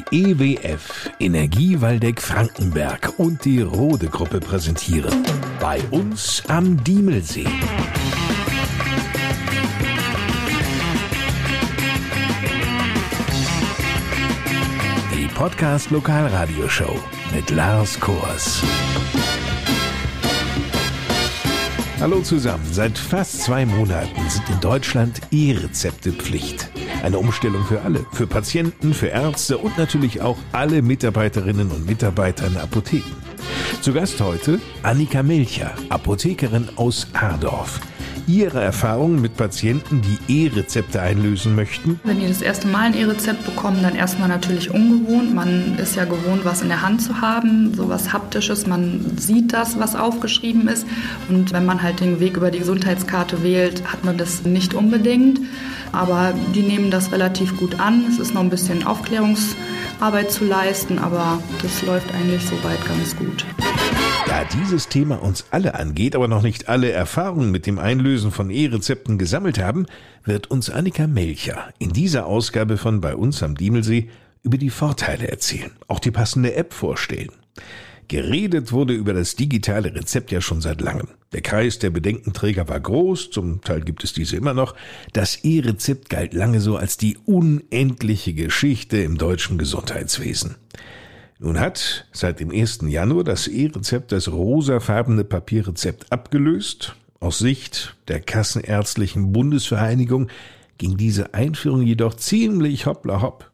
Die EWF, Energie Waldeck Frankenberg und die Rode Gruppe präsentieren. Bei uns am Diemelsee. Die Podcast Lokalradioshow mit Lars Kors. Hallo zusammen. Seit fast zwei Monaten sind in Deutschland E-Rezepte Pflicht. Eine Umstellung für alle, für Patienten, für Ärzte und natürlich auch alle Mitarbeiterinnen und Mitarbeiter in Apotheken. Zu Gast heute Annika Melcher, Apothekerin aus Hardorf. Ihre Erfahrungen mit Patienten, die E-Rezepte einlösen möchten? Wenn ihr das erste Mal ein E-Rezept bekommt, dann erstmal natürlich ungewohnt. Man ist ja gewohnt, was in der Hand zu haben, so was Haptisches. Man sieht das, was aufgeschrieben ist. Und wenn man halt den Weg über die Gesundheitskarte wählt, hat man das nicht unbedingt. Aber die nehmen das relativ gut an. Es ist noch ein bisschen Aufklärungsarbeit zu leisten, aber das läuft eigentlich soweit ganz gut. Da dieses Thema uns alle angeht, aber noch nicht alle Erfahrungen mit dem Einlösen von E-Rezepten gesammelt haben, wird uns Annika Melcher in dieser Ausgabe von Bei uns am Diemelsee über die Vorteile erzählen, auch die passende App vorstellen. Geredet wurde über das digitale Rezept ja schon seit langem. Der Kreis der Bedenkenträger war groß, zum Teil gibt es diese immer noch. Das E-Rezept galt lange so als die unendliche Geschichte im deutschen Gesundheitswesen. Nun hat seit dem 1. Januar das E-Rezept das rosafarbene Papierrezept abgelöst. Aus Sicht der Kassenärztlichen Bundesvereinigung ging diese Einführung jedoch ziemlich hoppla hopp.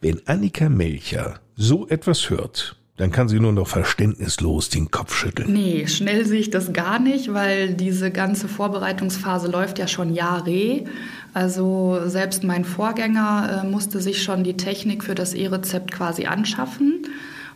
Wenn Annika Melcher so etwas hört, dann kann sie nur noch verständnislos den Kopf schütteln. Nee, schnell sehe ich das gar nicht, weil diese ganze Vorbereitungsphase läuft ja schon Jahre. Also selbst mein Vorgänger äh, musste sich schon die Technik für das E-Rezept quasi anschaffen.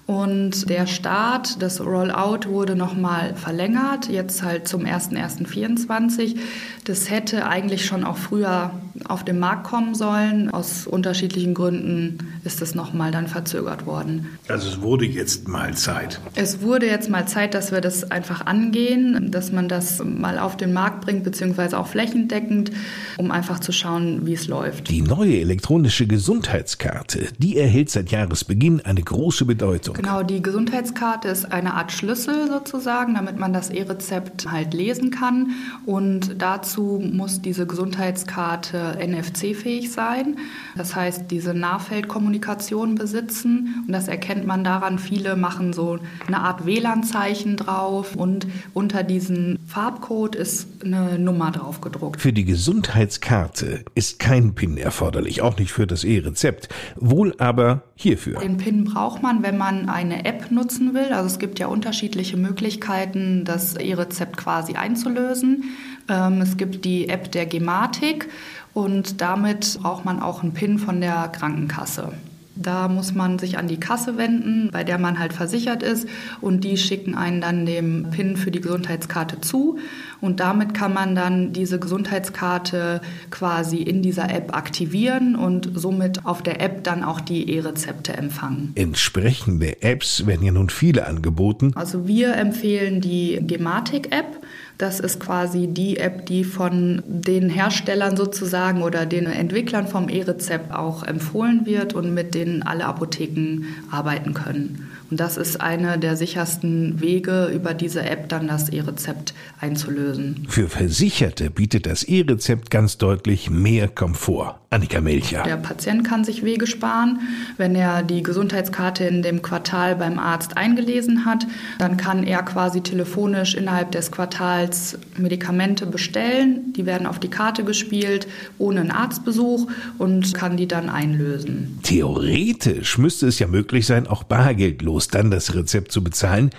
Und der Start, das Rollout wurde nochmal verlängert, jetzt halt zum 01.01.24. Das hätte eigentlich schon auch früher auf den Markt kommen sollen. Aus unterschiedlichen Gründen ist es nochmal dann verzögert worden. Also es wurde jetzt mal Zeit. Es wurde jetzt mal Zeit, dass wir das einfach angehen, dass man das mal auf den Markt bringt, beziehungsweise auch flächendeckend, um einfach zu schauen, wie es läuft. Die neue elektronische Gesundheitskarte, die erhält seit Jahresbeginn eine große Bedeutung. Genau, die Gesundheitskarte ist eine Art Schlüssel sozusagen, damit man das E-Rezept halt lesen kann. Und dazu muss diese Gesundheitskarte NFC-fähig sein. Das heißt, diese Nahfeldkommunikation besitzen. Und das erkennt man daran, viele machen so eine Art WLAN-Zeichen drauf. Und unter diesem Farbcode ist eine Nummer drauf gedruckt. Für die Gesundheitskarte ist kein PIN erforderlich, auch nicht für das E-Rezept. Wohl aber hierfür. Den PIN braucht man, wenn man eine App nutzen will. Also es gibt ja unterschiedliche Möglichkeiten, das E-Rezept quasi einzulösen. Ähm, es gibt die App der Gematik und damit braucht man auch einen PIN von der Krankenkasse. Da muss man sich an die Kasse wenden, bei der man halt versichert ist und die schicken einen dann den PIN für die Gesundheitskarte zu und damit kann man dann diese Gesundheitskarte quasi in dieser App aktivieren und somit auf der App dann auch die E-Rezepte empfangen. Entsprechende Apps werden ja nun viele angeboten. Also wir empfehlen die Gematik-App. Das ist quasi die App, die von den Herstellern sozusagen oder den Entwicklern vom E-Rezept auch empfohlen wird und mit denen alle Apotheken arbeiten können. Und das ist einer der sichersten Wege, über diese App dann das E-Rezept einzulösen. Für Versicherte bietet das E-Rezept ganz deutlich mehr Komfort. Annika Melcher. Der Patient kann sich Wege sparen. Wenn er die Gesundheitskarte in dem Quartal beim Arzt eingelesen hat, dann kann er quasi telefonisch innerhalb des Quartals Medikamente bestellen. Die werden auf die Karte gespielt, ohne einen Arztbesuch und kann die dann einlösen. Theoretisch müsste es ja möglich sein, auch bargeldlos dann das Rezept zu bezahlen,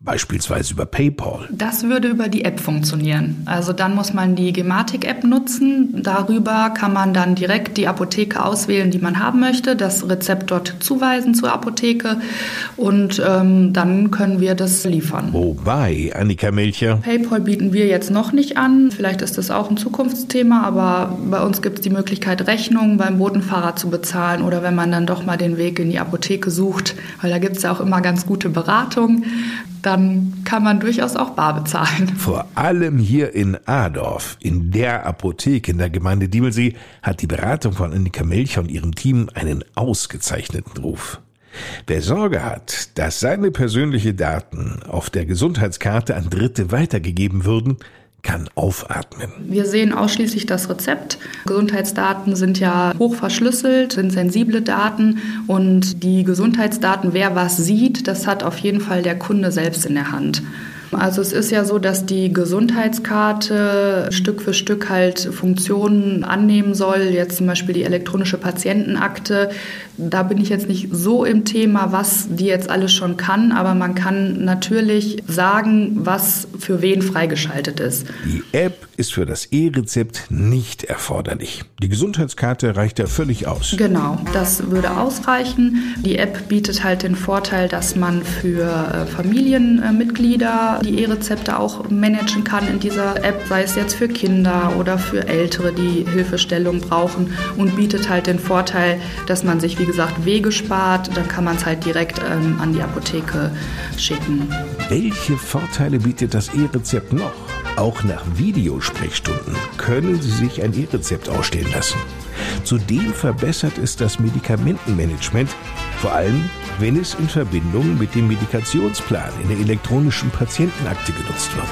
beispielsweise über PayPal. Das würde über die App funktionieren. Also dann muss man die Gematik-App nutzen. Darüber kann man dann direkt direkt die Apotheke auswählen, die man haben möchte, das Rezept dort zuweisen zur Apotheke und ähm, dann können wir das liefern. Wobei, Annika Melcher. PayPal bieten wir jetzt noch nicht an. Vielleicht ist das auch ein Zukunftsthema, aber bei uns gibt es die Möglichkeit, Rechnungen beim Botenfahrer zu bezahlen oder wenn man dann doch mal den Weg in die Apotheke sucht, weil da gibt es ja auch auch immer ganz gute Beratung. Dann kann man durchaus auch bar bezahlen. Vor allem hier in Adorf, in der Apotheke in der Gemeinde Diemelsee, hat die Beratung von Annika Melcher und ihrem Team einen ausgezeichneten Ruf. Wer Sorge hat, dass seine persönlichen Daten auf der Gesundheitskarte an Dritte weitergegeben würden, kann aufatmen. Wir sehen ausschließlich das Rezept. Gesundheitsdaten sind ja hoch verschlüsselt, sind sensible Daten und die Gesundheitsdaten, wer was sieht, das hat auf jeden Fall der Kunde selbst in der Hand. Also es ist ja so, dass die Gesundheitskarte Stück für Stück halt Funktionen annehmen soll. Jetzt zum Beispiel die elektronische Patientenakte. Da bin ich jetzt nicht so im Thema, was die jetzt alles schon kann, aber man kann natürlich sagen, was für wen freigeschaltet ist. Die App ist für das E-Rezept nicht erforderlich. Die Gesundheitskarte reicht ja völlig aus. Genau, das würde ausreichen. Die App bietet halt den Vorteil, dass man für äh, Familienmitglieder die E-Rezepte auch managen kann in dieser App, sei es jetzt für Kinder oder für Ältere, die Hilfestellung brauchen und bietet halt den Vorteil, dass man sich, wie gesagt, Wege spart. Dann kann man es halt direkt ähm, an die Apotheke schicken. Welche Vorteile bietet das E-Rezept noch? Auch nach Videosprechstunden können Sie sich ein E-Rezept ausstellen lassen. Zudem verbessert es das Medikamentenmanagement, vor allem wenn es in Verbindung mit dem Medikationsplan in der elektronischen Patientenakte genutzt wird.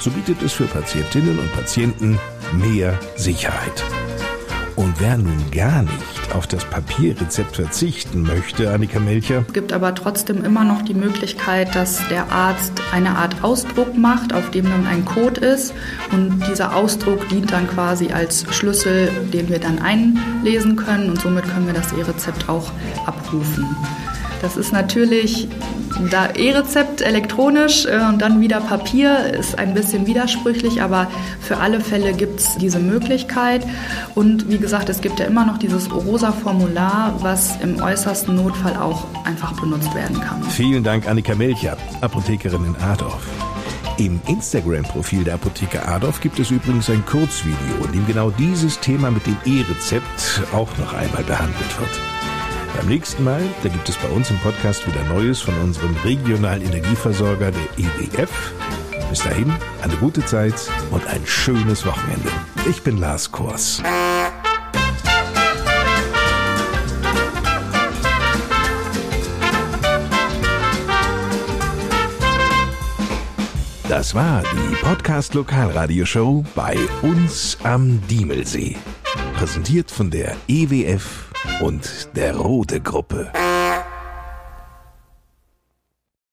So bietet es für Patientinnen und Patienten mehr Sicherheit. Und wer nun gar nicht auf das Papierrezept verzichten möchte, Annika Melcher? Es gibt aber trotzdem immer noch die Möglichkeit, dass der Arzt eine Art Ausdruck macht, auf dem dann ein Code ist. Und dieser Ausdruck dient dann quasi als Schlüssel, den wir dann einlesen können. Und somit können wir das E-Rezept auch abrufen. Das ist natürlich da E-Rezept elektronisch äh, und dann wieder Papier ist ein bisschen widersprüchlich, aber für alle Fälle gibt es diese Möglichkeit. Und wie gesagt, es gibt ja immer noch dieses Rosa-Formular, was im äußersten Notfall auch einfach benutzt werden kann. Vielen Dank, Annika Melcher, Apothekerin in Adorf. Im Instagram-Profil der Apotheke Adorf gibt es übrigens ein Kurzvideo, in dem genau dieses Thema mit dem E-Rezept auch noch einmal behandelt wird. Beim nächsten Mal, da gibt es bei uns im Podcast wieder Neues von unserem regionalen Energieversorger, der EWF. Bis dahin, eine gute Zeit und ein schönes Wochenende. Ich bin Lars Kors. Das war die Podcast Lokalradioshow bei uns am Diemelsee. Präsentiert von der EWF und der Rote Gruppe.